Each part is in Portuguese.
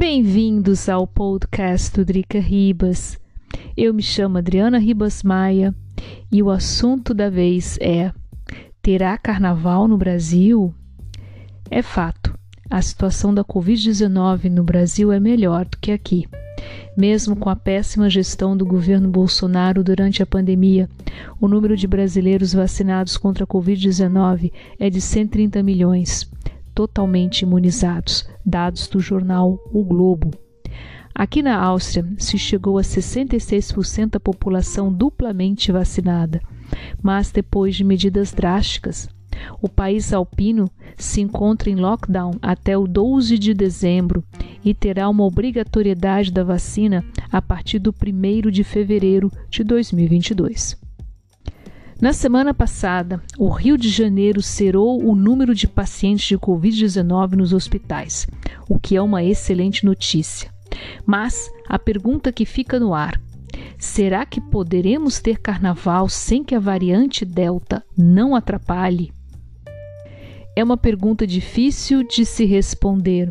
Bem-vindos ao podcast do Drica Ribas. Eu me chamo Adriana Ribas Maia e o assunto da vez é: terá carnaval no Brasil? É fato, a situação da Covid-19 no Brasil é melhor do que aqui. Mesmo com a péssima gestão do governo Bolsonaro durante a pandemia, o número de brasileiros vacinados contra a Covid-19 é de 130 milhões totalmente imunizados, dados do jornal O Globo. Aqui na Áustria se chegou a 66% da população duplamente vacinada, mas depois de medidas drásticas. O país alpino se encontra em lockdown até o 12 de dezembro e terá uma obrigatoriedade da vacina a partir do 1 de fevereiro de 2022. Na semana passada, o Rio de Janeiro cerou o número de pacientes de Covid-19 nos hospitais, o que é uma excelente notícia. Mas a pergunta que fica no ar: será que poderemos ter carnaval sem que a variante Delta não atrapalhe? É uma pergunta difícil de se responder.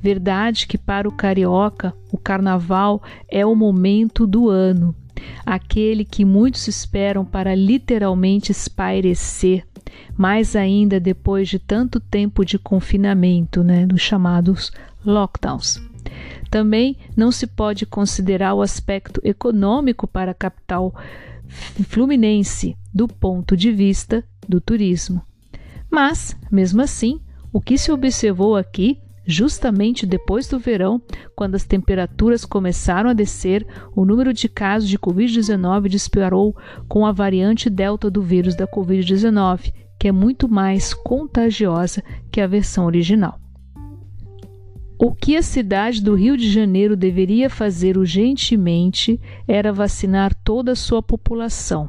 Verdade que para o carioca o carnaval é o momento do ano aquele que muitos esperam para literalmente espairecer, mais ainda depois de tanto tempo de confinamento, né, dos chamados lockdowns. Também não se pode considerar o aspecto econômico para a capital fluminense do ponto de vista do turismo. Mas, mesmo assim, o que se observou aqui Justamente depois do verão, quando as temperaturas começaram a descer, o número de casos de Covid-19 disparou com a variante Delta do vírus da Covid-19, que é muito mais contagiosa que a versão original. O que a cidade do Rio de Janeiro deveria fazer urgentemente era vacinar toda a sua população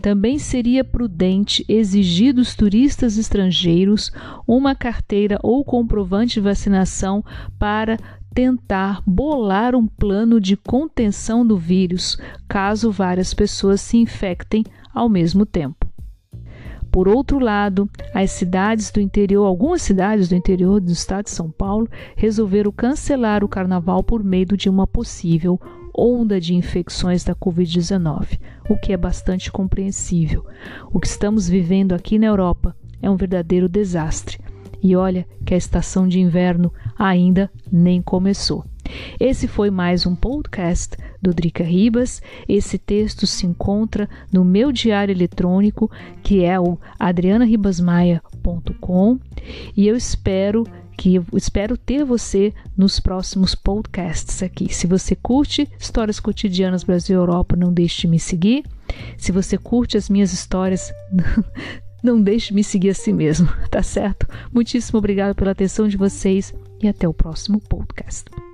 também seria prudente exigir dos turistas estrangeiros uma carteira ou comprovante de vacinação para tentar bolar um plano de contenção do vírus, caso várias pessoas se infectem ao mesmo tempo. Por outro lado, as cidades do interior, algumas cidades do interior do estado de São Paulo, resolveram cancelar o carnaval por medo de uma possível onda de infecções da Covid-19, o que é bastante compreensível. O que estamos vivendo aqui na Europa é um verdadeiro desastre. E olha que a estação de inverno ainda nem começou. Esse foi mais um podcast do Drica Ribas. Esse texto se encontra no meu diário eletrônico, que é o adrianaribasmaia.com, e eu espero que eu espero ter você nos próximos podcasts aqui. Se você curte histórias cotidianas Brasil e Europa, não deixe de me seguir. Se você curte as minhas histórias, não deixe de me seguir assim mesmo, tá certo? Muitíssimo obrigado pela atenção de vocês e até o próximo podcast.